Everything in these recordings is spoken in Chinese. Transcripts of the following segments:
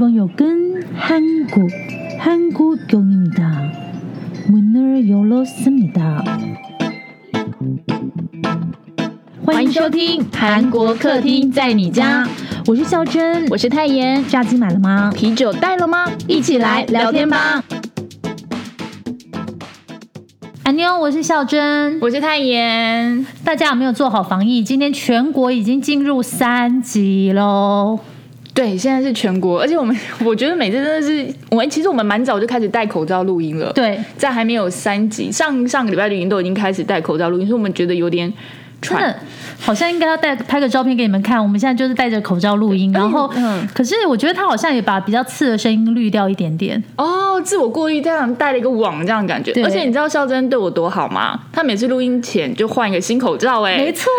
이번 역은 한국, 한국역입니다. 문을 열었습니다. 欢迎收听韩国客厅在你家，我是孝珍，我是泰妍。炸鸡买了吗？啤酒带了吗？一起来聊天吧。安妞，我是孝珍，我是泰妍。大家有没有做好防疫？今天全国已经进入三级喽。 对，现在是全国，而且我们 我觉得每次真的是，我们其实我们蛮早就开始戴口罩录音了。对，在还没有三级，上上个礼拜录音都已经开始戴口罩录音，所以我们觉得有点真的好像应该要带拍个照片给你们看。我们现在就是戴着口罩录音，然后，嗯可是我觉得他好像也把比较刺的声音滤掉一点点。哦，自我过滤这样戴了一个网这样的感觉。对而且你知道孝珍对我多好吗？他每次录音前就换一个新口罩、哎，没错，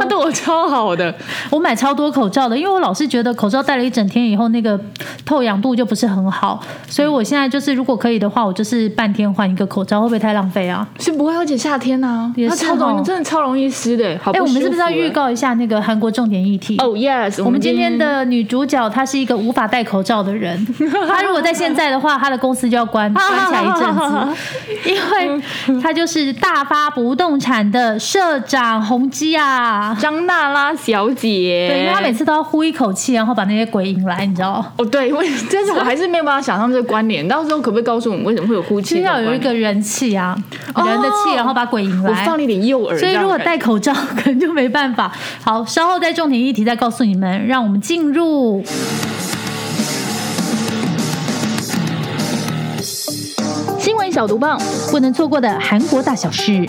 他对我超好的。我买超多口罩的，因为我老是觉得口罩戴了一整天以后，那个透氧度就不是很好，所以我现在就是如果可以的话，我就是半天换一个口罩，会不会太浪费啊？是不会，而且夏天呢、也是它超容易，哦真的超容易湿的。好哎、不我们是不是要预？告一下那个韩国重点议题？哦、yes，我们今天的女主角她是一个无法戴口罩的人，她如果在现在的话，她的公司就要关关起来一阵子，因为她就是大发不动产的社长洪基啊。张娜拉小姐，对，因为她每次都要呼一口气，然后把那些鬼引来，你知道。哦对，我但是我还是没有办法想象这个关联。到时候可不可以告诉我们为什么会有呼气？其实要有一个，人气啊，人的气，然后把鬼引来。我放了一点诱饵，所以如果戴口罩，可能就没办法。好，稍后再重点议题再告诉你们，让我们进入新闻小毒棒，不能错过的韩国大小事。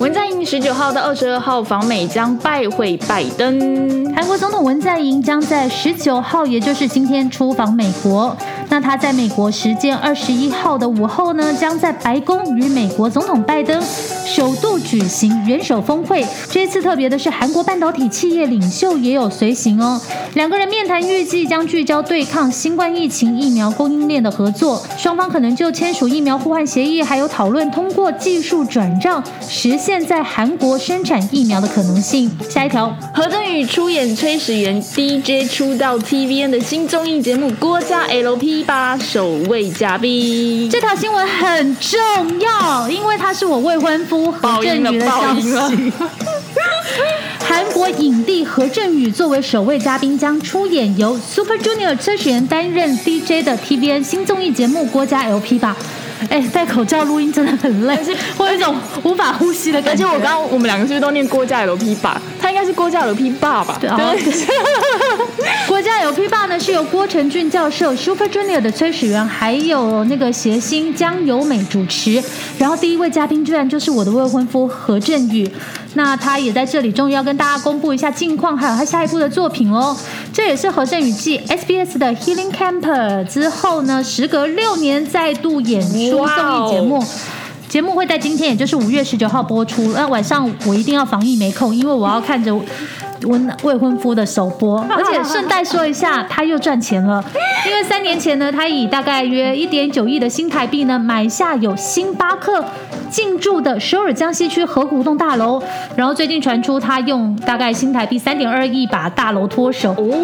文在寅十九号到二十二号访美将拜会拜登。韩国总统文在寅将在十九号，也就是今天出访美国。那他在美国时间二十一号的午后呢，将在白宫与美国总统拜登首度举行元首峰会。这次特别的是，韩国半导体企业领袖也有随行哦。两个人面谈预计将聚焦对抗新冠疫情疫苗供应链的合作，双方可能就签署疫苗互换协议，还有讨论通过技术转让实现在韩国生产疫苗的可能性。下一条。何振宇出演炊事员 DJ 出道 TVN 的新综艺节目《郭家 LP 吧》首位嘉宾。这条新闻很重要，因为他是我未婚夫何振宇的消息。韩国影帝何振宇作为首位嘉宾，将出演由 Super Junior 车始源担任 DJ 的 TVN 新综艺节目《郭家 LP 吧》。哎，戴口罩录音真的很累，我有一种无法呼吸的感觉。且我刚刚我们两个是不是都念郭家 LP 爸？他应该是郭家有 P 爸吧？对哦国家有 P 霸呢，是由郭成俊教授、Super Junior 的崔始源，还有那个谐星江由美主持。然后第一位嘉宾居然就是我的未婚夫何振宇，那他也在这里终于要跟大家公布一下近况，还有他下一部的作品哦。这也是何振宇继 SBS 的 Healing Camper 之后呢，时隔六年再度演出综艺节目。节目会在今天，也就是五月十九号播出。那晚上我一定要防疫没空，因为我要看着我未婚夫的首播。而且顺带说一下，他又赚钱了，因为三年前呢，他以大概约一点九亿的新台币呢，买下有星巴克进驻的首尔江西区河谷洞大楼。然后最近传出他用大概新台币三点二亿把大楼脱手。哦，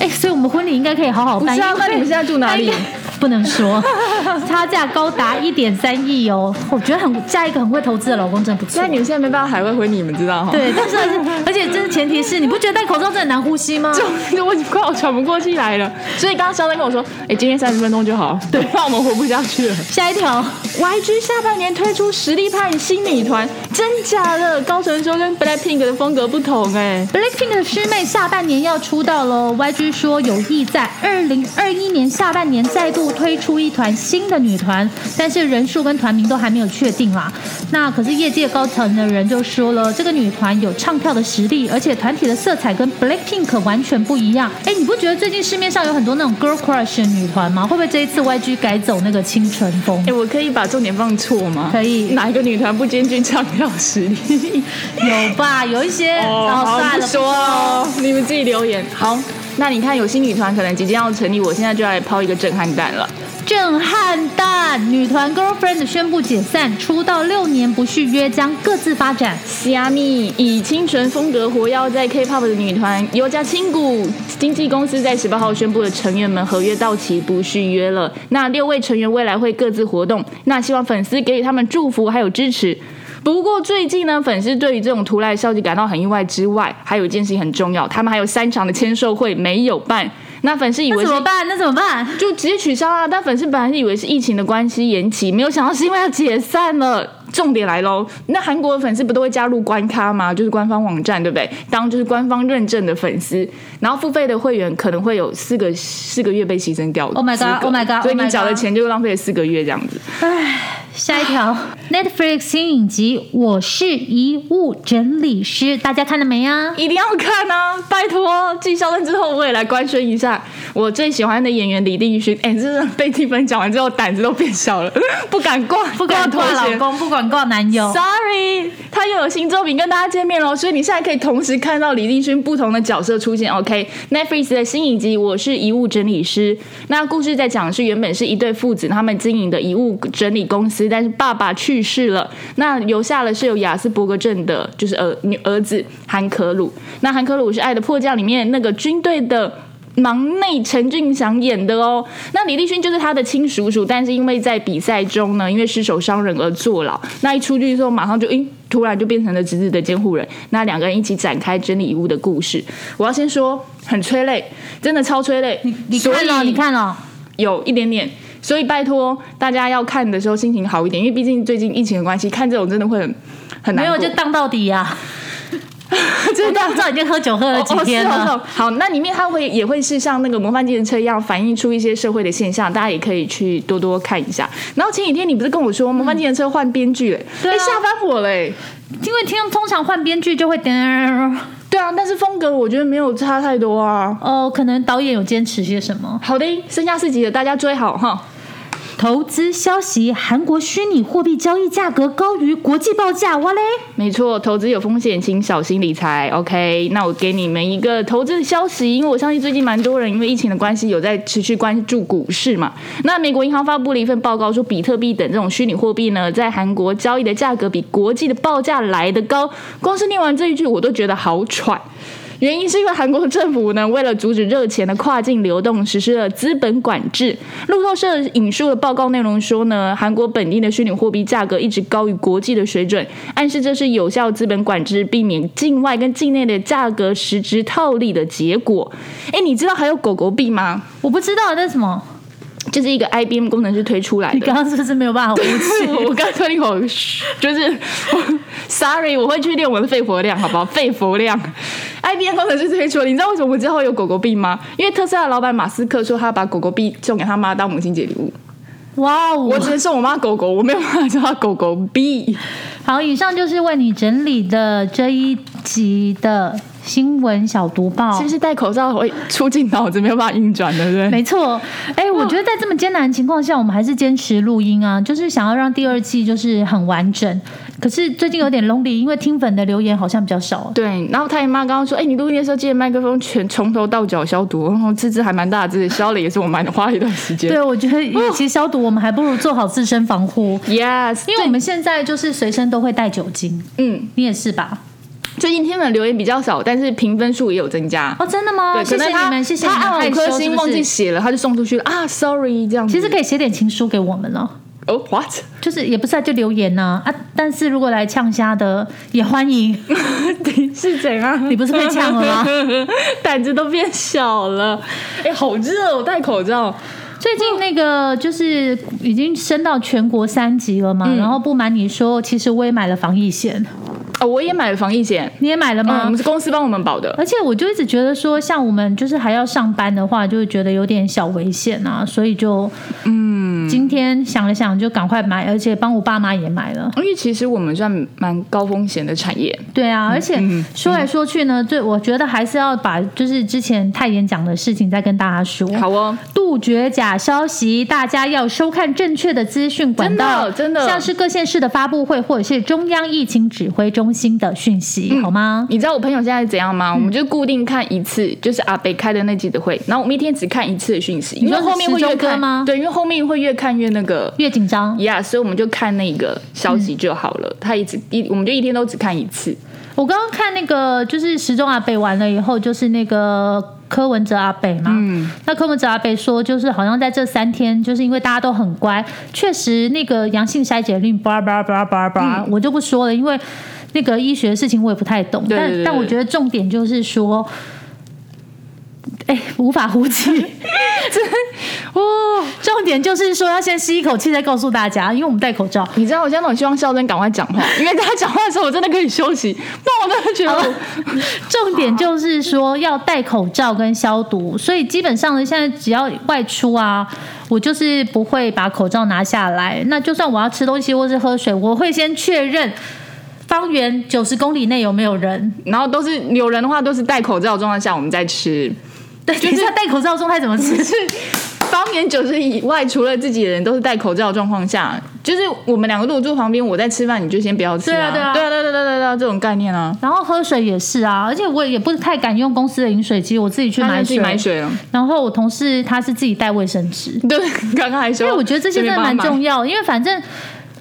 哎，所以我们婚礼应该可以好好办。不是啊那你们现在住哪里不能说，差价高达一点三亿哦。我觉得很嫁一个很会投资的老公真的不错那。你们现在没办法海外婚礼，你们知道哈？对，但是 而且这是前提是你不觉得戴口罩真的很难呼吸吗？就我快要喘不过气来了。所以刚刚肖丹跟我说，哎、今天三十分钟就好，对，不然我们活不下去了。下一条，YG 下半年推出实力派新女团，真假的？高成说跟 BLACKPINK 的风格不同哎、Blackpink 的师妹下半年要出道喽，YG 说有意在二零二一年下半年再度推出一团新的女团，但是人数跟团名都还没有确定啦。那可是业界高层的人就说了，这个女团有唱跳的实力，而且团体的色彩跟 Blackpink 完全不一样。哎，你不觉得最近市面上有很多那种 girl crush 的女团吗？会不会这一次 YG 改走那个清纯风哎、？我可以把重点放错吗？可以哪一个女团不兼具唱跳实力？有吧？有一些哦，好，算了，不说哦，你们自己留言。好，那你看有新女团可能即将要成立，我现在就来抛一个震撼弹了。震撼弹！女团 Girlfriend 宣布解散，出道六年不续约，将各自发展。虾米以清纯风格活跃在 K-pop 的女团优家亲谷经纪公司在十八号宣布了成员们合约到期不续约了。那六位成员未来会各自活动，那希望粉丝给予他们祝福还有支持。不过最近呢，粉丝对于这种突来消息感到很意外之外，还有一件事情很重要，他们还有三场的签售会没有办。那粉丝以为怎么办？那怎么办？就直接取消啊！但粉丝本来是以为是疫情的关系延期，没有想到是因为要解散了。重点来喽，那韩国的粉丝不都会加入官咖吗？就是官方网站，对不对？当就是官方认证的粉丝，然后付费的会员可能会有四个四个月被牺牲掉。Oh my god! Oh my god! 所以 Oh 你缴的钱就浪费了四个月这样子。下一条，Netflix 新影集《我是遗物整理师》，大家看了没啊？一定要看啊！拜托，继《肖战》之后，我也来官宣一下我最喜欢的演员李帝勋。哎，真的被蒂芬讲完之后，胆子都变小了，不敢挂，不敢挂老公，不敢广告男友。Sorry，他又有新作品跟大家见面喽，所以你现在可以同时看到李立勋不同的角色出现。OK，Netflix、的新影集《我是遗物整理师》，那故事在讲的是原本是一对父子他们经营的遗物整理公司，但是爸爸去世了，那留下了是有雅斯伯格症的，就是儿女儿子韩可鲁。那韩可鲁是《爱的迫降》里面那个军队的。忙内陈俊祥演的哦，那李立勋就是他的亲叔叔，但是因为在比赛中呢，因为失手伤人而坐牢。那一出去之后，马上就诶，突然就变成了侄子的监护人。那两个人一起展开整理遗物的故事。我要先说，很催泪，真的超催泪。所你看了？以你看了？有一点点，所以拜托大家要看的时候心情好一点，因为毕竟最近疫情的关系，看这种真的会很很难。没有就当到底呀、真的我都不知道已经喝酒喝了几天了。好，那里面它会也会是像那个模范计程车一样，反映出一些社会的现象，大家也可以去多多看一下。然后前几天你不是跟我说模范计程车换编剧嘞？对啊哎吓翻我嘞！因为听通常换编剧就会噔，对啊，但是风格我觉得没有差太多啊。哦，可能导演有坚持些什么。好的，剩下四集了，大家追好哈。投资消息：韩国虚拟货币交易价格高于国际报价，哇嘞！没错，投资有风险，请小心理财。OK，那我给你们一个投资的消息，因为我相信最近蛮多人因为疫情的关系有在持续关注股市嘛。那美国银行发布了一份报告，说比特币等这种虚拟货币呢，在韩国交易的价格比国际的报价来得高。光是念完这一句，我都觉得好喘。原因是因为韩国政府呢，为了阻止热钱的跨境流动，实施了资本管制。路透社引述的报告内容说呢，韩国本地的虚拟货币价格一直高于国际的水准，暗示这是有效资本管制，避免境外跟境内的价格实质套利的结果。哎，你知道还有狗狗币吗？我不知道那是什么，就是一个 IBM 工程师推出来的。你刚刚是不是没有办法呼气？我刚吞一口，嘘就是，sorry，我会去练我的肺活量，好不好？肺活量，IBM 工程师推出了，你知道为什么我之后有狗狗币吗？因为特斯拉的老板马斯克说他把狗狗币送给他妈当母亲节礼物，哇哦！我只能送我妈狗狗，我没有办法叫他狗狗币。好，以上就是为你整理的这一集的新闻小读报是不。是戴口罩会出进脑子没有办法运转，对不对？没错，哎、我觉得在这么艰难的情况下，我们还是坚持录音啊，就是想要让第二季就是很完整。可是最近有点 lonely，因为听粉的留言好像比较少。对，然后他姨妈刚刚说：“哎、你录音的时候记得麦克风全从头到脚消毒。”然后吱吱还蛮大只，消了也是我蛮花了一段时间。对，我觉得与其消毒，我们还不如做好自身防护。，yes，因为我们现在就是随身都会带酒精，嗯，你也是吧？最近天粉留言比较少，但是评分数也有增加。哦，真的吗？对，谢可能他谢你们，谢谢你们。他按五颗星忘记写了，他就送出去了啊，sorry 这样子。其实可以写点情书给我们了。哦，what？就是也不是啊，就留言呐啊但是如果来呛虾的也欢迎，是怎样？你不是被呛了吗？胆子都变小了。哎、好热，我戴口罩。最近那个就是已经升到全国三级了嘛，嗯然后不瞒你说，其实我也买了防疫险，哦，我也买了防疫险，你也买了嗯，我吗？们是公司帮我们保的。而且我就一直觉得说，像我们就是还要上班的话，就会觉得有点小危险啊，所以就嗯，今天想了想，就赶快买，而且帮我爸妈也买了。因为其实我们算蛮高风险的产业，对啊，而且说来说去呢，对我觉得还是要把就是之前泰妍讲的事情再跟大家说。好哦，杜杜绝假消息，大家要收看正确的资讯管道，真的真的像是各县市的发布会或者是中央疫情指挥中心的讯息，好吗？你知道我朋友现在是怎样吗？我们就固定看一次，就是阿北开的那记者会，然后我们一天只看一次的讯息，因为说后面会越看吗对，因为后面会越看越那个。越紧张，呀所以我们就看那个消息就好了。他一直一，我们就一天都只看一次。我刚刚看那个就是时钟阿北完了以后，就是那个柯文哲阿北嘛。嗯，那柯文哲阿北说，就是好像在这三天，就是因为大家都很乖，确实那个阳性筛检率叭叭叭叭叭，我就不说了，因为那个医学的事情我也不太懂。对对对但但我觉得重点就是说。哎，无法呼吸。哦，重点就是说，要先吸一口气，再告诉大家，因为我们戴口罩。你知道我现在很希望孝珍赶快讲话，因为他讲话的时候我真的可以休息，那我真的觉得重点就是说要戴口罩跟消毒，所以基本上呢，现在只要外出啊，我就是不会把口罩拿下来。那就算我要吃东西或是喝水，我会先确认方圆九十公里内有没有人。然后都是有人的话都是戴口罩的状况下我们再吃，对，等一下戴口罩状态怎么吃？是方圆九十以外，除了自己的人都是戴口罩的状况下，就是我们两个如果坐旁边，我在吃饭，你就先不要吃对啊对啊对啊，对对对对对啊，这种概念啊，然后喝水也是啊，而且我也不太敢用公司的饮水机，我自己去买水。买水了。然后我同事他是自己带卫生纸，对，刚刚还说，因为我觉得这些真的蛮重要。要，因为反正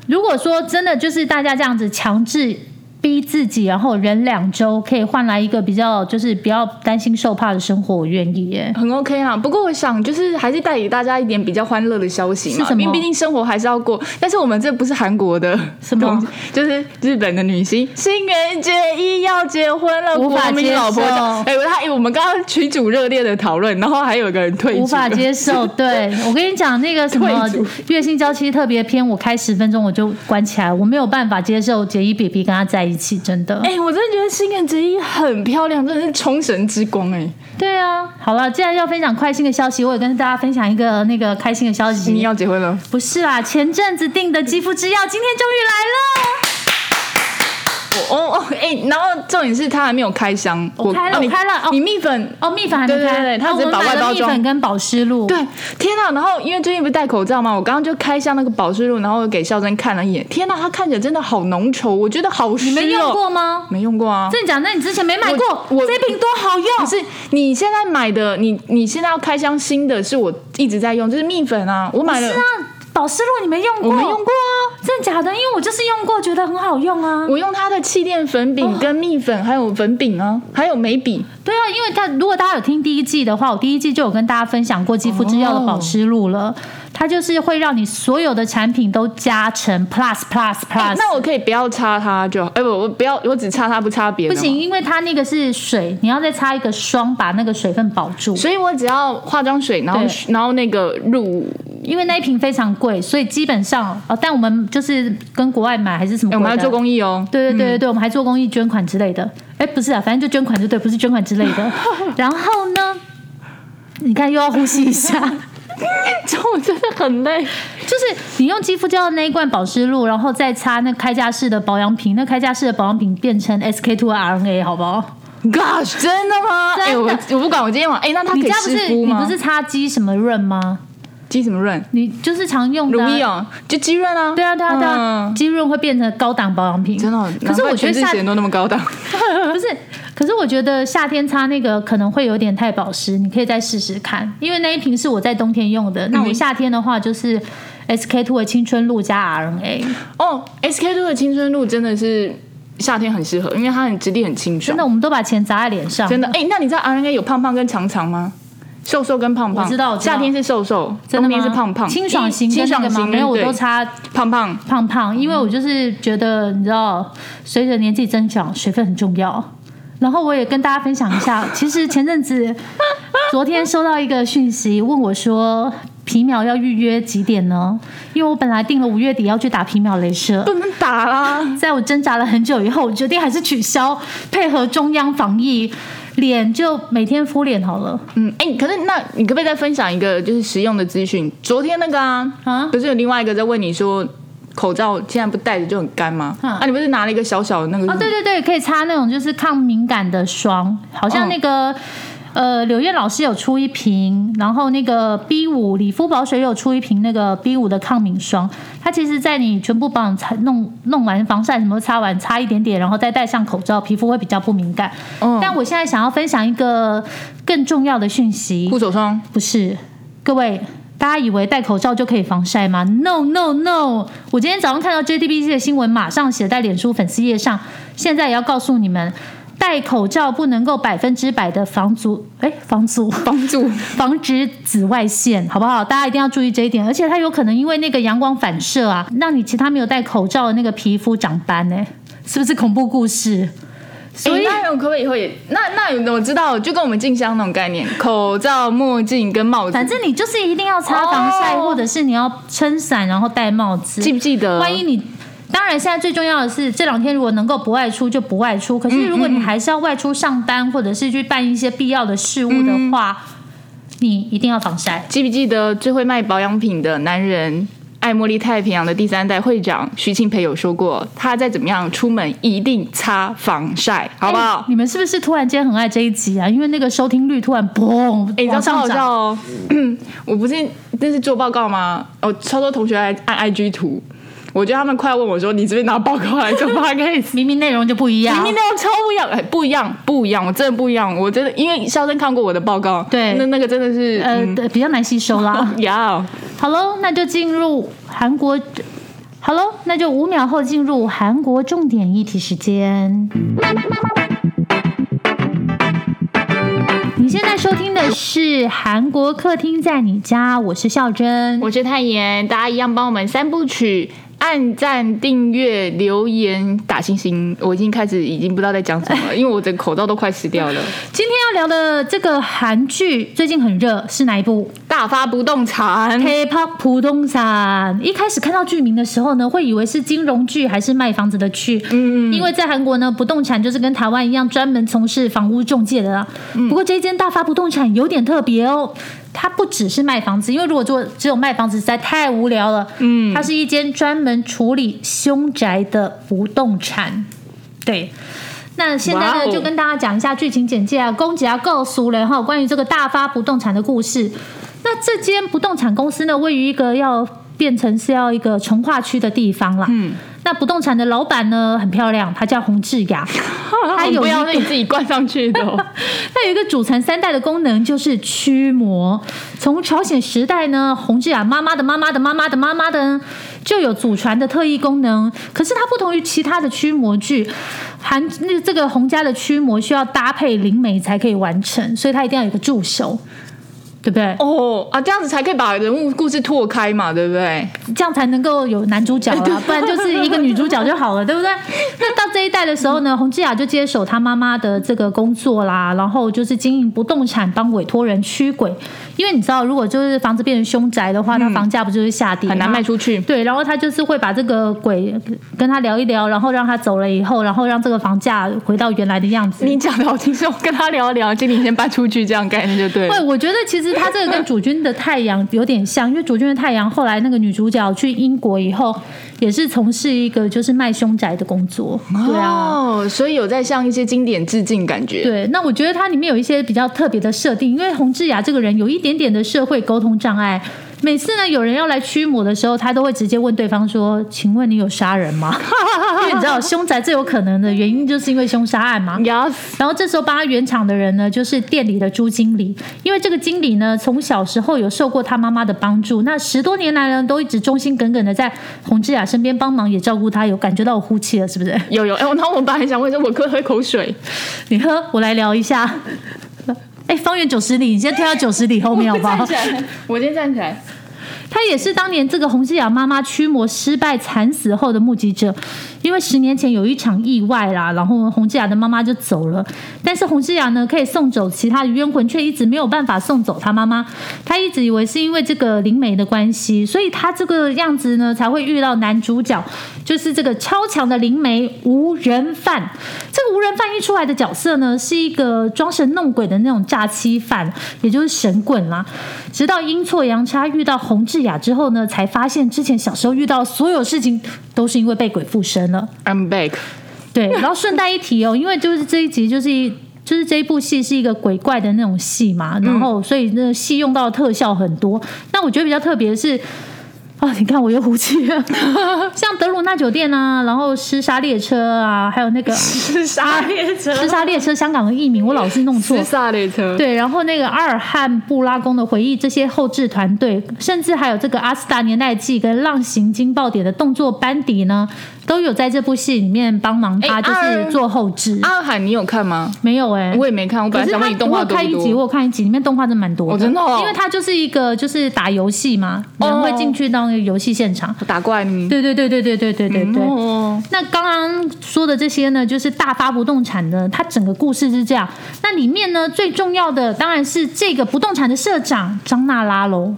如果说真的就是大家这样子强制逼自己，然后忍两周可以换来一个比较就是比较担心受怕的生活，我愿意耶。很 OK 啦，不过我想就是还是带给大家一点比较欢乐的消息嘛，是什么因为毕竟生活还是要过。但是我们这不是韩国的什么，就是日本的女星新垣结衣要结婚了，无法接受讲。哎、他哎我们刚刚群主热烈的讨论，然后还有一个人退组无法接受，对 我跟你讲，那个什么月薪娇妻特别篇，我开十分钟我就关起来，我没有办法接受结衣 BB 跟他在一起，真的。哎、我真的觉得新垣结衣很漂亮，真的是冲神之光哎、对啊，好了，既然要分享快心的消息，我也跟大家分享一个那个开心的消息。你要结婚了？不是啦，前阵子订的肌肤之钥今天终于来了。哦哦哎、然后重点是它还没有开箱，我开了哦你我开了哦你蜜粉哦，蜜粉还没对对开，对它只是哦我买了保外包装蜜粉跟保湿露。对，天哪！然后因为最近不是戴口罩嘛，我刚刚就开箱那个保湿露，然后给孝珍看了一眼。天哪，它看起来真的好浓稠，我觉得好湿哦。你没用过吗？没用过啊。真的假的？那你之前没买过？我我这瓶多好用可！是你现在买的，你你现在要开箱新的，是我一直在用，就是蜜粉啊，我买了，是啊，保湿露你没用过？我没用过啊。真的假的？因为我就是用过，觉得很好用啊。我用它的气垫粉饼跟蜜粉，还有粉饼啊，还有眉笔。对啊，因为它如果大家有听第一季的话，我第一季就有跟大家分享过肌肤之钥的保湿露了。它就是会让你所有的产品都加成 plus plus plus。那我可以不要擦它就好，哎、不，我不要，我只擦它不擦别的。不行，。因为它那个是水，你要再擦一个霜，把那个水分保住。所以我只要化妆水，然后然后那个入因为那一瓶非常贵，所以基本上哦，但我们就是跟国外买还是什么我们要做公益哦。对对对对对，我们还做公益捐款之类的。哎，不是啊，反正就捐款就对，不是捐款之类的。然后呢，你看又要呼吸一下，这我真的很累。就是你用肌肤胶的那一罐保湿露，然后再擦那开架式的保养品，那开架式的保养品变成 SK two RNA，好不好？Gosh，真的吗？哎、我我不管，我今天晚哎、那它可以你家不是湿敷吗？你不是擦肌什么润吗？鸡什么润？你就是常用的啊、乳液哦，就肌润啊。对啊对啊对啊，嗯肌润会变成高档保养品，真的哦。可是我觉得夏全智贤都那么高档，不是，可是我觉得夏天擦那个可能会有点太保湿，你可以再试试看，因为那一瓶是我在冬天用的。那我夏天的话就是 SK two 的青春露加 RNA，哦，SK two 的青春露真的是夏天很适合，因为它很质地很清爽。真的，我们都把钱砸在脸上，真的，哎、那你知道 RNA 有胖胖跟长长吗？瘦瘦跟胖胖，我知道夏天是瘦瘦，真的吗？冬天是胖胖，清爽型清爽型？没有，我都擦胖胖。胖胖，因为我就是觉得你知道，随着年纪增长，水分很重要。然后我也跟大家分享一下，其实前阵子昨天收到一个讯息，问我说皮秒要预约几点呢？因为我本来定了五月底要去打皮秒镭射，不能打啦！在我挣扎了很久以后，我决定还是取消，配合中央防疫，脸就每天敷脸好了。嗯，哎、可是那你可不可以再分享一个就是实用的资讯？昨天那个啊，啊不是有另外一个在问你说，口罩现在不戴着就很干吗？嗯啊，你不是拿了一个小小的那个？哦，对对对，可以擦那种就是抗敏感的霜，好像那个。呃，柳燕老师有出一瓶，然后那个 B 五理肤宝水有出一瓶那个 B 五的抗敏霜，它其实在你全部保养擦弄弄完防晒什么都擦完，擦一点点，然后再戴上口罩，皮肤会比较不敏感。嗯但我现在想要分享一个更重要的讯息，护手霜，不是，各位，大家以为戴口罩就可以防晒吗？No No No！我今天早上看到 JTBC 的新闻，马上写在脸书粉丝页上。现在也要告诉你们，戴口罩不能够百分之百的防阻，哎，防阻。防阻 防止紫外线，好不好？大家一定要注意这一点。而且它有可能因为那个阳光反射啊，让你其他没有戴口罩的那个皮肤长斑呢、是不是恐怖故事？所以可不可以以后也那那有我知道，就跟我们静香那种概念，口罩、墨镜跟帽子，反正你就是一定要擦防晒，哦或者是你要撑伞，然后戴帽子。记不记得？万一你，当然现在最重要的是这两天如果能够不外出就不外出。可是如果你还是要外出上班，或者是去办一些必要的事务的话，你一定要防晒。记不记得最会卖保养品的男人？爱茉莉太平洋的第三代会长徐庆培有说过，他再怎么样出门一定擦防晒，好不好哎？你们是不是突然间很爱这一集啊？因为那个收听率突然嘣，哎、你知道超好笑。哦！我 不是那是做报告吗？哦，超多同学来按 IG 图，我觉得他们快要问我说：“你这边拿报告来做 podcast？” 明明内容就不一样，明明内容超不一样，哎，不一样，不一样，我真的不一样，我真的因为肖申看过我的报告，对那那个真的是呃、嗯比较难吸收啦。呀，好喽，那就进入韩国。好喽，那就五秒后进入韩国重点议题时间。你现在收听的是韩国客厅在你家，我是孝珍。我是泰妍，大家一样帮我们三部曲。按赞、订阅、留言、打星星，我已经开始已经不知道在讲什么了，因为我的口罩都快湿掉了。今天要聊的这个韩剧最近很热，是哪一部？大发不动产，K-pop 普通产。一开始看到剧名的时候呢，会以为是金融剧还是卖房子的剧。嗯，因为在韩国呢，不动产就是跟台湾一样，专门从事房屋中介的啦。不过这间大发不动产有点特别哦。它不只是卖房子，因为如果做只有卖房子实在太无聊了。嗯，它是一间专门处理凶宅的不动产。对，那现在呢，哦就跟大家讲一下剧情简介啊，公姐要告诉了哈，关于这个大发不动产的故事。那这间不动产公司呢，位于一个要变成是要一个从化区的地方啦。嗯，那不动产的老板呢很漂亮，她叫洪志雅，她有不一个要是你自己灌上去的、哦。它有一个祖传三代的功能，就是驱魔。从朝鲜时代呢，洪志雅妈妈的妈妈的妈妈的妈妈的就有祖传的特异功能。可是它不同于其他的驱魔剧，韩那这个洪家的驱魔需要搭配灵媒才可以完成，所以它一定要有个助手，对不对？哦啊，这样子才可以把人物故事拓开嘛，对不对？这样才能够有男主角啊，不然就是一个女主角就好了，对不对？那到这一代的时候呢，洪志雅就接手她妈妈的这个工作啦，然后就是经营不动产，帮委托人驱鬼。因为你知道，如果就是房子变成凶宅的话，那房价不就是下跌、嗯很难卖。出去。对，然后他就是会把这个鬼跟他聊一聊，然后让他走了以后，然后让这个房价回到原来的样子。你讲的好轻松，跟他聊一聊，经理先搬出去，这样概念就对了。对，我觉得其实他这个跟主君的太阳有点像，因为主君的太阳后来那个女主角去英国以后，也是从事一个就是卖凶宅的工作。对啊。哦，所以有在向一些经典致敬，感觉。对，那我觉得它里面有一些比较特别的设定，因为洪志雅这个人有一点点的社会沟通障碍。每次呢，有人要来驱魔的时候，他都会直接问对方说：“请问你有杀人吗？” 因为你知道凶宅最有可能的原因，就是因为凶杀案嘛。Yes，然后这时候帮他圆场的人呢，就是店里的朱经理，因为这个经理呢，从小时候有受过他妈妈的帮助，那十多年来呢，都一直忠心耿耿的在洪志雅身边帮忙，也照顾他，有感觉到我呼气了，是不是？有有。哎，然后我本来想问说，我可不可以喝口水？你喝，我来聊一下。哎，方圆九十里，你先跳到九十里后面好不好？我先站起来。他也是当年这个洪志雅妈妈驱魔失败惨死后的目击者，因为十年前有一场意外啦，然后洪志雅的妈妈就走了，但是洪志雅呢可以送走其他的冤魂，却一直没有办法送走他妈妈。他一直以为是因为这个灵媒的关系，所以他这个样子呢才会遇到男主角，就是这个超强的灵媒无人犯。这个无人犯一出来的角色呢，是一个装神弄鬼的那种诈欺犯，也就是神棍啦。直到阴错阳差遇到洪志志雅之后呢，才发现之前小时候遇到所有事情都是因为被鬼附身了。I'm back。对，然后顺带一提哦，因为就是这一集就是一就是这一部戏是一个鬼怪的那种戏嘛，然后所以那戏用到的特效很多。那我觉得比较特别的是。啊，你看我又呼气了，像德鲁纳酒店啊，然后尸杀列车啊，还有那个厮杀列车，尸杀列车香港的译名我老是弄错。厮，杀列车，对，然后那个阿尔汉布拉宫的回忆这些后置团队，甚至还有这个阿斯达年代记跟浪行惊爆点的动作班底呢，都有在这部戏里面帮忙他，哎就是做后置。阿海你有看吗？没有哎、我也没看，我本来想问你动我画多不有看一集，我。有看一集，里面动画真蛮多的，哦真的哦因为他就是一个就是打游戏嘛，哦人会进去到那个游戏现场。打怪你，对对对对对对对对对。哦，那刚刚说的这些呢，就是大发不动产的，它整个故事是这样。那里面呢，最重要的当然是这个不动产的社长张娜拉喽。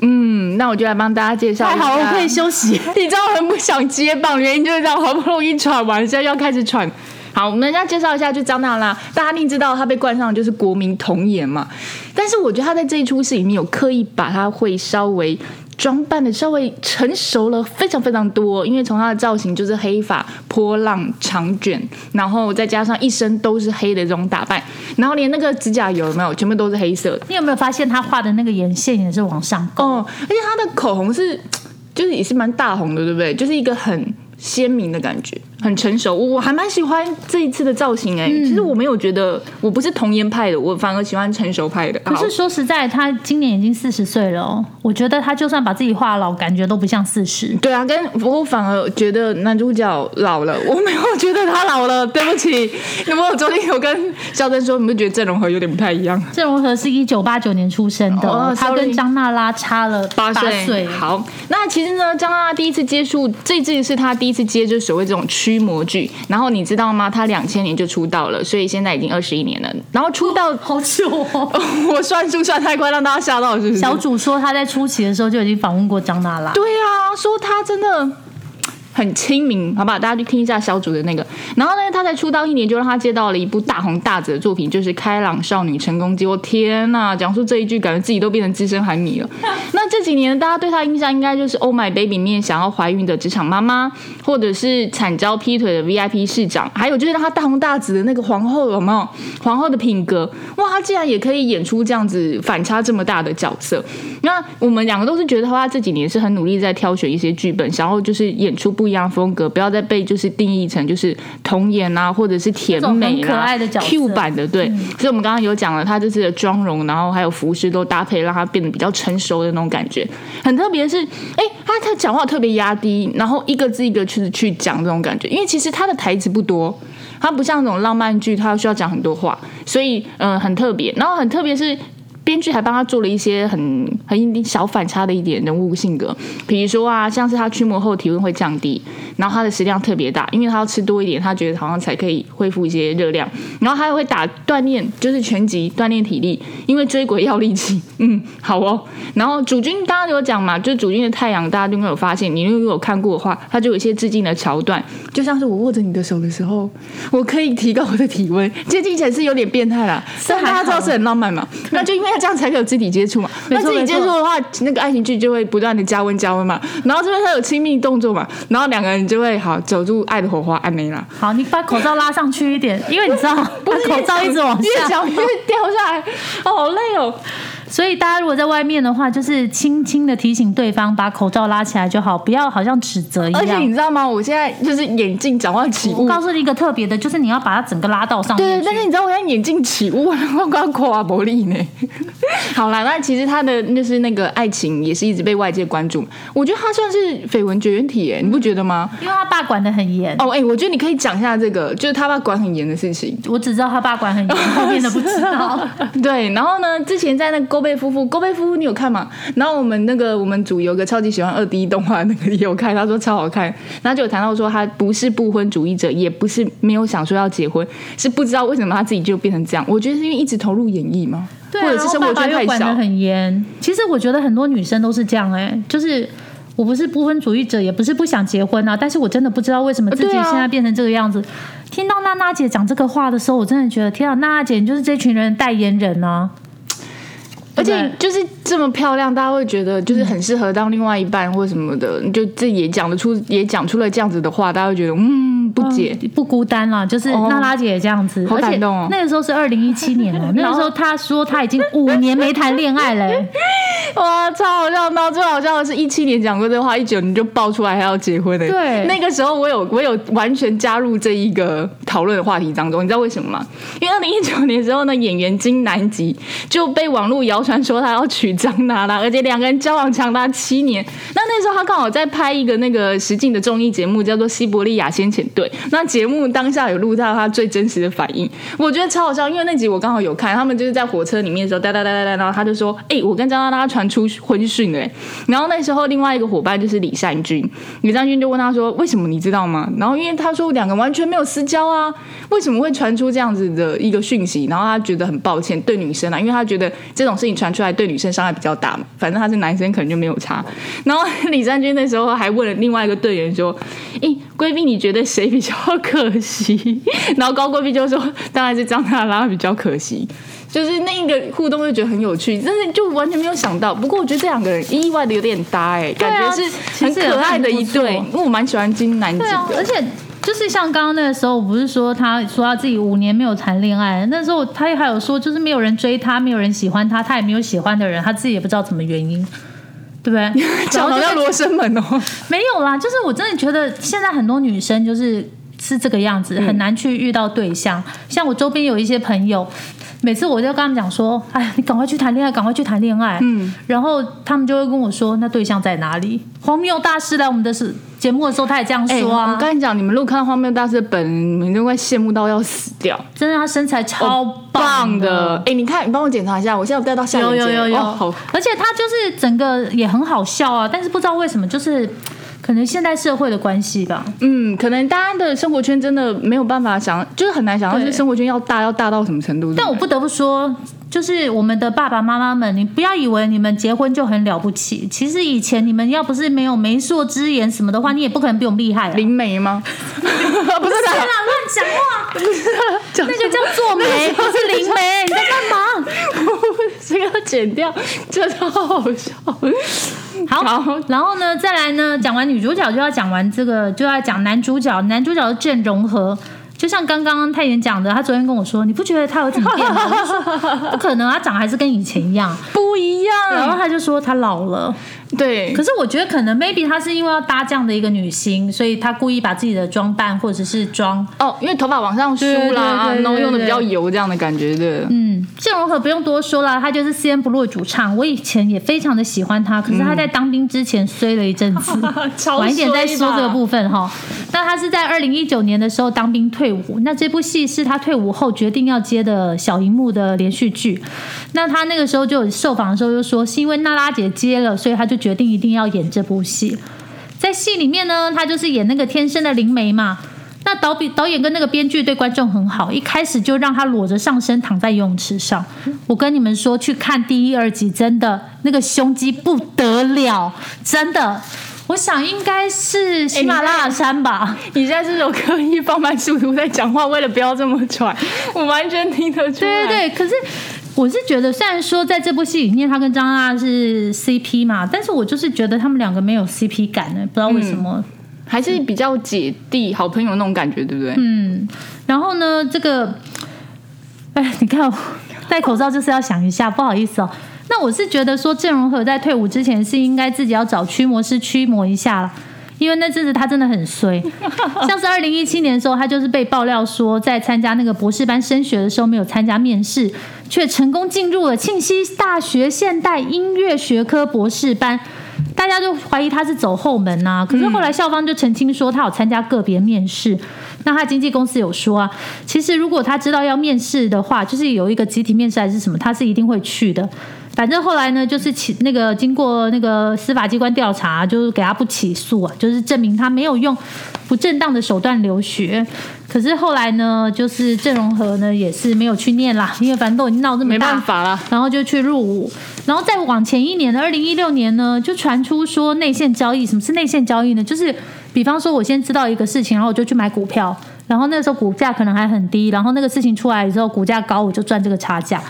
嗯，那我就来帮大家介绍。太好了，我可以休息。你知道我很不想接棒，原因就是这样，好不容易喘完，现在要开始喘。好，我们要介绍一下，就张娜拉，大家一定知道她被冠上就是国民童颜嘛。但是我觉得她在这一出戏里面有刻意把她会稍微装扮的稍微成熟了非常非常多，因为从她的造型就是黑发、波浪、长卷，然后再加上一身都是黑的这种打扮，然后连那个指甲油有没有，全部都是黑色的。你有没有发现他画的那个眼线也是往上勾？哦，而且她的口红是，就是也是蛮大红的，对不对？就是一个很鲜明的感觉，很成熟。我我还蛮喜欢这一次的造型哎、其实我没有觉得我不是童颜派的，我反而喜欢成熟派的。可是说实在，他今年已经四十岁了哦。我觉得他就算把自己画老，感觉都不像四十。对啊，跟我反而觉得男主角老了，我没有觉得他老了，对不起。有没有昨天有跟肖珍说，你们觉得郑容和有点不太一样？郑容和是一九八九年出生的哦，哦他跟张娜拉差了八岁。岁。好，那其实呢，张娜拉第一次接触这季是他第一次接就是所谓这种驱魔剧，然后你知道吗？他两千年就出道了，所以现在已经二十一年了。然后出道，好久哦。我算数算太快，让大家吓到了，是不是？小主说他在初期的时候就已经访问过张娜拉。对啊，说他真的。很亲民，好不好？大家去听一下小主的那个。然后呢，他才出道一年，就让他接到了一部大红大紫的作品，就是《开朗少女成功记》。我天呐，讲述这一句，感觉自己都变成资深韩迷了。那这几年大家对她印象应该就是《Oh My Baby》面想要怀孕的职场妈妈，或者是惨遭劈腿的 VIP 市长，还有就是让她大红大紫的那个皇后，有没有？皇后的品格，哇，她竟然也可以演出这样子反差这么大的角色。那我们两个都是觉得她这几年是很努力在挑选一些剧本，想要就是演出不一样的风格，不要再被就是定义成就是童颜啊，或者是甜美那种很可啦、爱的角色 Q 版的，对。所以我们刚刚有讲了，她这次的妆容，然后还有服饰都搭配，让她变得比较成熟的那种感觉。很特别的是，哎，她她讲话特别压低，然后一个字一个去去讲这种感觉，因为其实她的台词不多。她不像那种浪漫剧，她需要讲很多话，所以嗯、呃很特别。然后很特别是编剧还帮他做了一些很很小反差的一点人物性格，比如说啊，像是他驱魔后体温会降低，然后他的食量特别大，因为他要吃多一点，他觉得好像才可以恢复一些热量。然后他还会打锻炼，就是拳击锻炼体力，因为追鬼要力气。嗯，好哦。然后主君刚刚有讲嘛，就是主君的太阳，大家应该有发现，你如果有看过的话，它就有一些致敬的桥段，就像是我握着你的手的时候，我可以提高我的体温，这听起来是有点变态啦，但大家知道是很浪漫嘛。那就因为这样才可以有肢体接触嘛。那肢体接触的话，那个爱情剧就会不断的加温加温嘛。然后这边它有亲密动作嘛，然后两个人就会好走入爱的火花，爱没了。好，你把口罩拉上去一点，因为你知道，把是口罩一直往下，越讲越掉下来，哦，好累哦。所以大家如果在外面的话，就是轻轻的提醒对方把口罩拉起来就好，不要好像指责一样而且你。知道吗？我现在就是眼镜讲话起雾。我告诉你一个特别的，就是你要把它整个拉到上面对，但是你知道我现在眼镜起雾，然后刚夸伯利呢。好啦，那其实他的就是那个爱情也是一直被外界关注。我觉得他算是绯闻绝缘体，哎，你不觉得吗？因为他爸管得很严，哦，哎、我觉得你可以讲一下这个，就是他爸管很严的事情。我只知道他爸管很严，后面的不知道。对，然后呢，之前在那个勾贝夫妇，勾贝夫妇你有看吗？然后我们那个我们组有个超级喜欢二 D 动画那个也有看，他说超好看，然后就有谈到说他不是不婚主义者，也不是没有想说要结婚，是不知道为什么他自己就变成这样。我觉得是因为一直投入演艺嘛，对啊，或者是生活太小。又管得很严。其实我觉得很多女生都是这样、哎，就是。我不是不婚主义者，也不是不想结婚啊，但是我真的不知道为什么自己现在变成这个样子。听到娜娜姐讲这个话的时候，我真的觉得天啊，娜娜姐你就是这群人的代言人啊！而且就是这么漂亮，大家会觉得就是很适合当另外一半或什么的，你就自己也讲得出，也讲出了这样子的话，大家会觉得嗯，嗯，不解。不孤单啦，就是哦娜拉姐也这样子，好而且感动哦那个时候是二零一七年哦，那个时候她说她已经五年没谈恋爱嘞，哇，超好笑！到最好笑的是，一七年讲过这话，一九年就爆出来还要结婚的。对那个时候我有我有完全加入这一个讨论的话题当中，你知道为什么吗？因为二零一九年的时候呢，演员金南吉就被网络谣传说他要娶张娜拉，而且两个人交往长达七年。那那时候他刚好在拍一个那个实境的综艺节目，叫做《西伯利亚先遣队》。那节目当下有录到他最真实的反应，我觉得超好笑，因为那集我刚好有看，他们就是在火车里面的时候，哒哒哒哒哒，然后他就说：“哎、我跟张娜拉传出婚讯。”哎，然后那时候另外一个伙伴就是李善均，李善均就问他说：“为什么你知道吗？”然后因为他说两个完全没有私交啊，为什么会传出这样子的一个讯息？然后他觉得很抱歉，对女生啊，因为他觉得这种事情传出来对女生伤害比较大嘛，反正他是男生可能就没有差。然后李善均那时候还问了另外一个队员说：“诶，贵宾你觉得谁比较可惜？” 然后高贵宾就说：“当然是张娜拉比较可惜。”就是那一个互动就觉得很有趣，真的就完全没有想到。不过我觉得这两个人意外的有点搭哎、对啊感觉是很可爱的一对，因为我蛮喜欢金南吉对啊，的。而且就是像刚刚那个时候，我不是说他说他自己五年没有谈恋爱，那时候他还有说就是没有人追他，没有人喜欢他，他也没有喜欢的人，他自己也不知道什么原因。对不对？讲到像罗生门哦，没有啦，就是我真的觉得现在很多女生就是是这个样子，很难去遇到对象。像我周边有一些朋友，每次我就跟他们讲说：“哎，你赶快去谈恋爱，赶快去谈恋爱。”嗯，然后他们就会跟我说：“那对象在哪里？”荒谬大师来我们的是节目的时候，他也这样哎、说啊。我跟你讲，你们如果看到荒谬大师的本人，你们就会羡慕到要死掉，真的，他身材超棒的的。。哎、你看，你帮我检查一下，我现在有带到下有眼睑有有有，而且他就是整个也很好笑啊，但是不知道为什么，就是可能现代社会的关系吧。嗯，可能大家的生活圈真的没有办法想，就是很难想到，对就是生活圈要大要大到什么程度。但我不得不说，就是我们的爸爸妈妈们，你不要以为你们结婚就很了不起。其实以前你们要不是没有媒妁之言什么的话，你也不可能比我们厉害、啊。灵媒吗？不是天的，啊，乱讲话！那个叫做媒，不是灵媒。你在干嘛？这个要剪掉，这超好笑。好，好 然后呢，再来呢，讲完女主角就要讲完这个，就要讲男主角。男主角的郑容和，就像刚刚太原讲的，他昨天跟我说，你不觉得他有怎么变吗？我说不可能，他长得还是跟以前一样。不一样，然后他就说他老了，对，可是我觉得可能 maybe 她是因为要搭这样的一个女星，所以她故意把自己的装扮或者是妆，哦，因为头发往上梳啦，然后用的比较油这样的感觉的。嗯，郑容和不用多说了，她就是 CN Blue 的主唱，我以前也非常的喜欢她，可是她在当兵之前衰了一阵子，超晚一点再说这个部分哈。那她是在二零一九年的时候当兵退伍，那这部戏是她退伍后决定要接的小荧幕的连续剧。那她那个时候就有受访的时候就说，是因为娜拉姐接了，所以她就决定一定要演这部戏。在戏里面呢，他就是演那个天生的灵媒嘛。那导比导演跟那个编剧对观众很好，一开始就让他裸着上身躺在游泳池上。我跟你们说，去看第一、二集，真的那个胸肌不得了，真的。我想应该是喜马拉雅山吧。你现在是有刻意放慢速度在讲话，为了不要这么喘，我完全听得出来。对对对，可是我是觉得，虽然说在这部戏里面，他跟张娜拉是 CP 嘛，但是我就是觉得他们两个没有 CP 感呢，不知道为什么。还是比较姐弟、好朋友那种感觉，对不对？嗯，然后呢，这个，哎，你看我戴口罩就是要想一下，不好意思哦。那我是觉得说，郑容和在退伍之前是应该自己要找驱魔师驱魔一下了。因为那阵子他真的很衰，像是二零一七年的时候，他就是被爆料说，在参加那个博士班升学的时候没有参加面试，却成功进入了庆熙大学现代音乐学科博士班。大家就怀疑他是走后门呐、可是后来校方就澄清说他有参加个别面试。那他经纪公司有说啊，其实如果他知道要面试的话，就是有一个集体面试还是什么，他是一定会去的。反正后来呢，就是起那个经过那个司法机关调查，就是给他不起诉啊，就是证明他没有用不正当的手段留学。可是后来呢，就是郑容和呢也是没有去念啦，因为反正都已经闹这么大没，办法啦。然后就去入伍，然后再往前一年的二零一六年呢，就传出说内线交易。什么是内线交易呢？就是比方说，我先知道一个事情，然后我就去买股票，然后那时候股价可能还很低，然后那个事情出来之后，股价高，我就赚这个差价。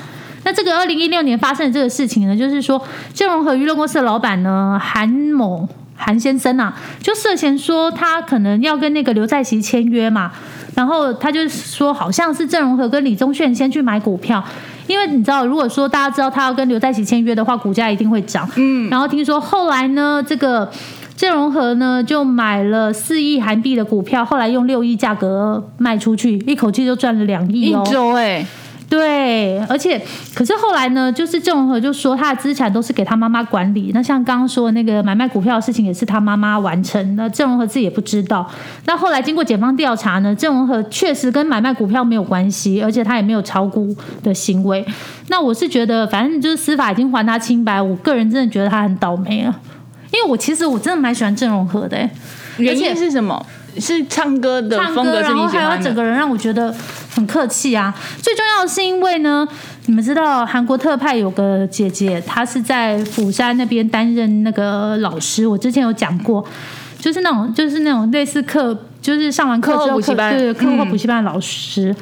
那这个二零一六年发生的这个事情呢，就是说，郑荣和娱乐公司的老板呢，韩某。韩先生啊，就涉嫌说他可能要跟那个刘在熙签约嘛，然后他就说好像是郑容和跟李宗炫先去买股票，因为你知道，如果说大家知道他要跟刘在熙签约的话，股价一定会涨。嗯，然后听说后来呢，这个郑容和呢就买了四亿韩币的股票，后来用六亿价格卖出去，一口气就赚了两亿一哦。周哎，对，而且可是后来呢，就是郑容和就说他的资产都是给他妈妈管理。那像刚刚说的那个买卖股票的事情，也是他妈妈完成。那郑容和自己也不知道。那后来经过检方调查呢，郑容和确实跟买卖股票没有关系，而且他也没有炒股的行为。那我是觉得，反正就是司法已经还他清白。我个人真的觉得他很倒霉啊，因为我其实我真的蛮喜欢郑容和的、欸。原因是什么？是唱歌的风格是然后还有？整个人让我觉得很客气啊。最重要的是因为呢，你们知道韩国特派有个姐姐，她是在釜山那边担任那个老师，我之前有讲过，就是那种就是那种类似课，就是上完课之后补习班对课后嗯补习班的老师。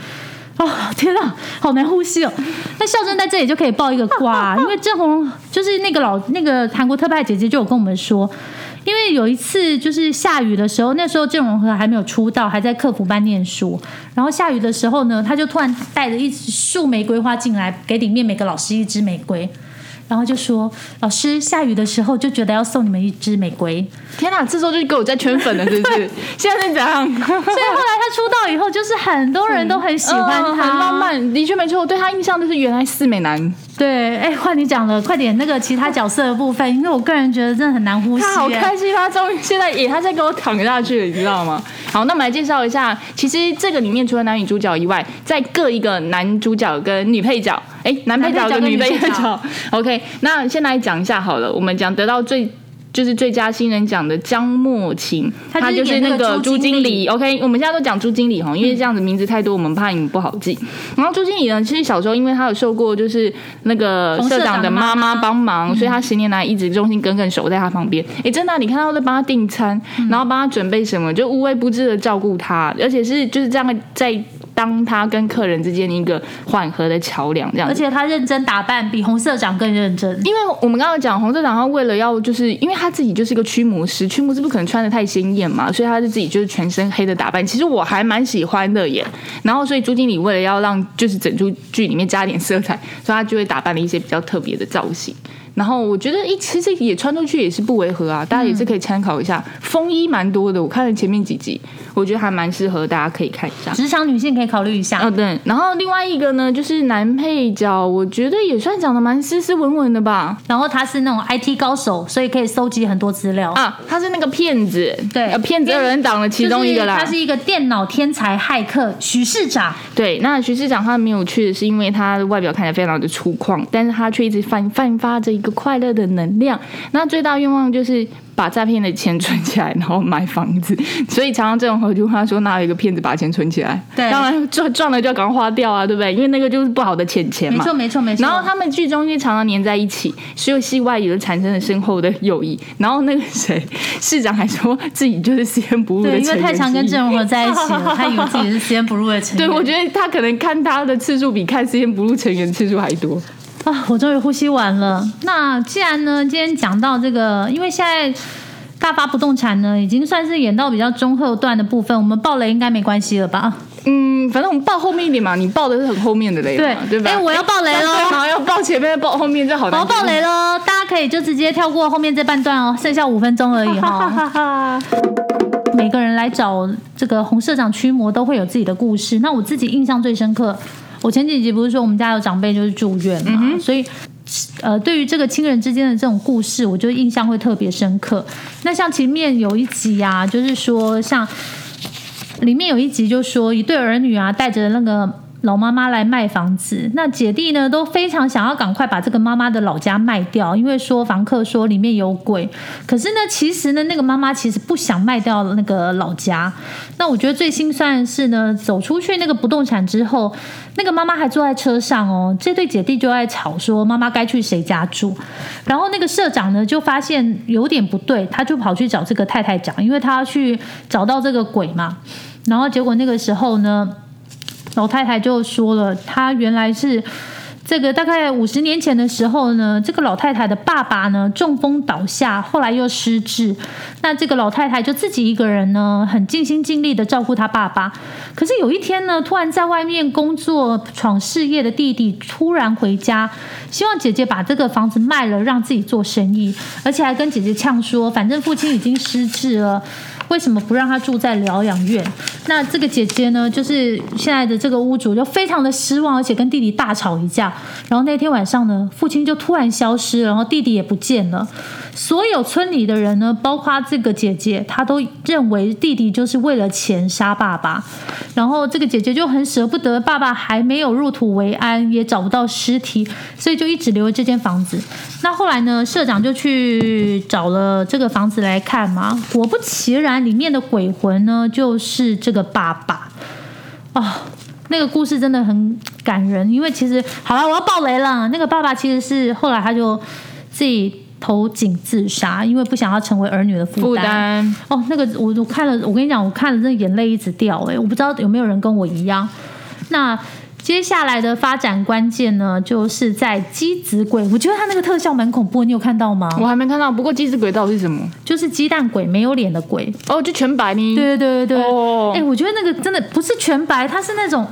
哦天啊，好难呼吸哦！那孝珍在这里就可以报一个卦、啊 因为郑红就是那个老那个韩国特派姐姐就有跟我们说，因为有一次就是下雨的时候，那时候郑容和还没有出道，还在客服班念书。然后下雨的时候呢，他就突然带着一束玫瑰花进来，给里面每个老师一支玫瑰，然后就说：“老师，下雨的时候就觉得要送你们一支玫瑰。”天哪，这时候就给我在圈粉了，是不是？现在是怎样？所以后来他出道以后，就是很多人都很喜欢他，嗯很浪。漫。的确没错，我对他印象就是原来四美男，对，哎，换你讲了，快点那个其他角色的部分，因为我个人觉得真的很难呼吸。他好哎开心，他终于现在也他在给我躺下去了，你知道吗？好，那我们来介绍一下，其实这个里面除了男女主角以外，在各一个男主角跟女配角，哎，男配角跟女配男配角跟女配角。OK，那先来讲一下好了，我们讲得到最。就是最佳新人奖的张默琴，他就是那个朱朱经理。OK，我们现在都讲朱经理哈，因为这样子名字太多，我们怕你们不好记。然后朱经理呢，其实小时候因为他有受过就是那个社社长的妈妈帮忙，所以他十年来一直忠心耿耿守在他旁边。哎，真的啊、你看他在帮他订餐，然后帮他准备什么，就无微不至的照顾他，而且是就是这样在当他跟客人之间的一个缓和的桥梁，这样。而且他认真打扮，比红社长更认真。因为我们刚刚讲红社长，他为了要就是因为他自己就是一个驱魔师，驱魔师不可能穿的太鲜艳嘛，所以他就自己就是全身黑的打扮。其实我还蛮喜欢的耶。然后所以朱经理为了要让就是整出剧里面加点色彩，所以他就会打扮了一些比较特别的造型。然后我觉得，一，其实也穿出去也是不违和啊，大家也是可以参考一下。风衣蛮多的，我看了前面几集，我觉得还蛮适合大家可以看一下。职场女性可以考虑一下。哦，对，然后另外一个呢，就是男配角，我觉得也算长得蛮斯斯文文的吧。然后他是那种 IT 高手，所以可以搜集很多资料。啊，他是那个骗子，对呃骗子二人党的其中一个啦。就是他是一个电脑天才骇客许市长。对，那徐市长他没有去的是因为他的外表看起来非常的粗犷，但是他却一直散散发着一个快乐的能量。那最大愿望就是把诈骗的钱存起来，然后买房子。所以常常这种合就跟他说，哪有一个骗子把钱存起来？对当然赚赚了就要赶快花掉啊，对不对？因为那个就是不好的钱钱嘛。没错，没错，没错。然后他们剧中因为常常黏在一起，所以戏外也就产生了深厚的友谊。然后那个谁市长还说自己就是实验不入的对，因成员为太常跟郑容和在一起了，他以为自己是实验不入的成员。对，我觉得他可能看他的次数比看《实验不入》成员次数还多。啊，我终于呼吸完了。那既然呢，今天讲到这个，因为现在大发不动产呢，已经算是演到比较中后段的部分，我们爆雷应该没关系了吧？嗯，反正我们报后面一点嘛，你报的是很后面的雷嘛，对吧？哎，我要爆雷喽！然后，要报前面，报后面，这好难。我要爆雷喽！大家可以就直接跳过后面这半段哦，剩下五分钟而已哈、每个人来找这个洪社长驱魔都会有自己的故事。那我自己印象最深刻，我前几集不是说我们家有长辈就是住院嘛，所以。呃，对于这个亲人之间的这种故事，我就印象会特别深刻。那像前面有一集啊，就是说像里面有一集就说一对儿女啊，带着那个老妈妈来卖房子，那姐弟呢都非常想要赶快把这个妈妈的老家卖掉，因为说房客说里面有鬼。可是呢，其实呢，那个妈妈其实不想卖掉那个老家。那我觉得最心酸的是呢，走出去那个不动产之后，那个妈妈还坐在车上哦，这对姐弟就在吵说妈妈该去谁家住。然后那个社长呢就发现有点不对，他就跑去找这个太太讲，因为他要去找到这个鬼嘛。然后结果那个时候呢，老太太就说了，她原来是这个大概五十年前的时候呢，这个老太太的爸爸呢中风倒下，后来又失智。那这个老太太就自己一个人呢，很尽心尽力的照顾她爸爸。可是有一天呢，突然在外面工作闯事业的弟弟突然回家，希望姐姐把这个房子卖了，让自己做生意，而且还跟姐姐呛说，反正父亲已经失智了。为什么不让他住在疗养院？那这个姐姐呢，就是现在的这个屋主，就非常的失望，而且跟弟弟大吵一架。然后那天晚上呢，父亲就突然消失，然后弟弟也不见了。所有村里的人呢，包括这个姐姐，她都认为弟弟就是为了钱杀爸爸。然后这个姐姐就很舍不得爸爸还没有入土为安，也找不到尸体，所以就一直留着这间房子。那后来呢，社长就去找了这个房子来看嘛，果不其然，里面的鬼魂呢就是这个爸爸。哦，那个故事真的很感人，因为其实好了，我要爆雷了。那个爸爸其实是后来他就自己。投井自杀，因为不想要成为儿女的负担。哦，那个我我看了，我跟你讲，我看了，那眼泪一直掉。哎，我不知道有没有人跟我一样。那接下来的发展关键呢，就是在鸡子鬼。我觉得他那个特效蛮恐怖，你有看到吗？我还没看到。不过鸡子鬼到底是什么？就是鸡蛋鬼，没有脸的鬼。哦，就全白呢？对对对对对。哦。哎，我觉得那个真的不是全白，它是那种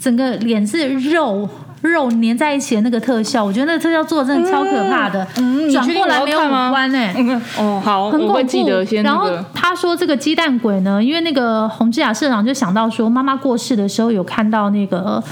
整个脸是肉。肉粘在一起的那个特效，我觉得那个特效做的真的超可怕的。嗯，转过来没有五官哎。哦，好，很恐怖。然后他说这个鸡蛋鬼呢，因为那个洪志雅社长就想到说，妈妈过世的时候有看到那个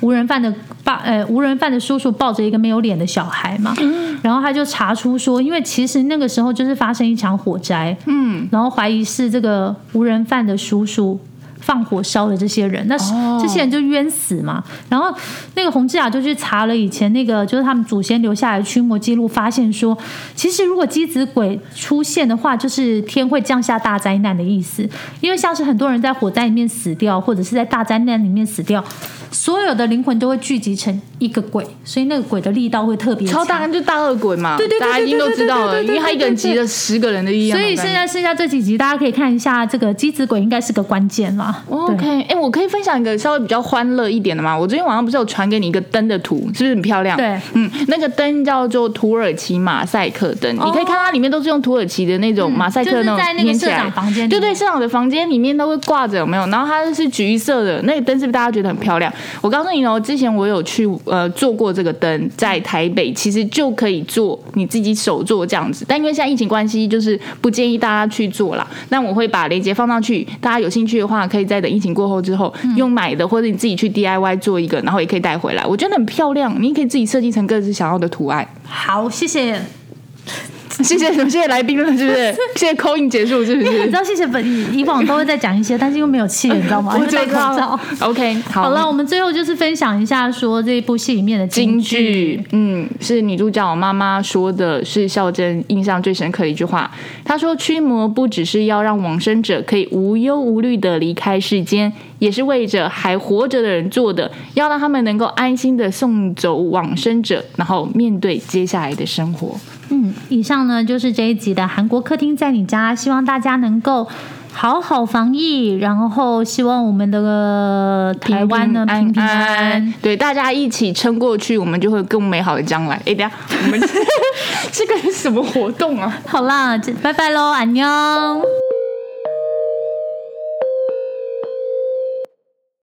无人犯的爸，呃，无人犯的叔叔抱着一个没有脸的小孩嘛。嗯。然后他就查出说，因为其实那个时候就是发生一场火灾。嗯。然后怀疑是这个无人犯的叔叔。放火烧的这些人，那这些人就冤死嘛。然后那个洪志雅就去查了以前那个，就是他们祖先留下来的驱魔记录，发现说，其实如果鸡子鬼出现的话，就是天会降下大灾难的意思。因为像是很多人在火灾里面死掉，或者是在大灾难里面死掉。所有的灵魂都会聚集成一个鬼，所以那个鬼的力道会特别超大，就大恶鬼嘛。对对对大家已经都知道了，因为他一个人集了十个人的力量。所以现在剩下这几集，大家可以看一下这个机子鬼，应该是个关键啦。OK，哎，我可以分享一个稍微比较欢乐一点的吗？我昨天晚上不是有传给你一个灯的图，是不是很漂亮？对，嗯，那个灯叫做土耳其马赛克灯，你可以看它里面都是用土耳其的那种马赛克那种粘起来。对对，社长的房间里面都会挂着，有没有？然后它是橘色的，那个灯是不是大家觉得很漂亮？我告诉你哦，之前我有去呃做过这个灯，在台北其实就可以做你自己手做这样子，但因为现在疫情关系，就是不建议大家去做啦。那我会把链接放上去，大家有兴趣的话，可以在等疫情过后之后用买的，或者你自己去 DIY 做一个，然后也可以带回来。我觉得很漂亮，你可以自己设计成各自想要的图案。好，谢谢。谢谢？谢谢来宾了，是不是？谢谢口音结束，是不是？你知道谢谢本以往都会再讲一些，但是又没有气，你知道吗？我戴口罩。OK，好了，我们最后就是分享一下，说这一部戏里面的金句。嗯，是女主角妈妈说的，是孝珍印象最深刻的一句话。她说：“驱魔不只是要让往生者可以无忧无虑的离开世间，也是为着还活着的人做的，要让他们能够安心的送走往生者，然后面对接下来的生活。”嗯，以上呢就是这一集的韩国客厅在你家，希望大家能够好好防疫，然后希望我们的台湾呢平平安安，对大家一起撑过去，我们就会更美好的将来。哎，等下我们 这个是什么活动啊？好啦，拜拜喽，安妞。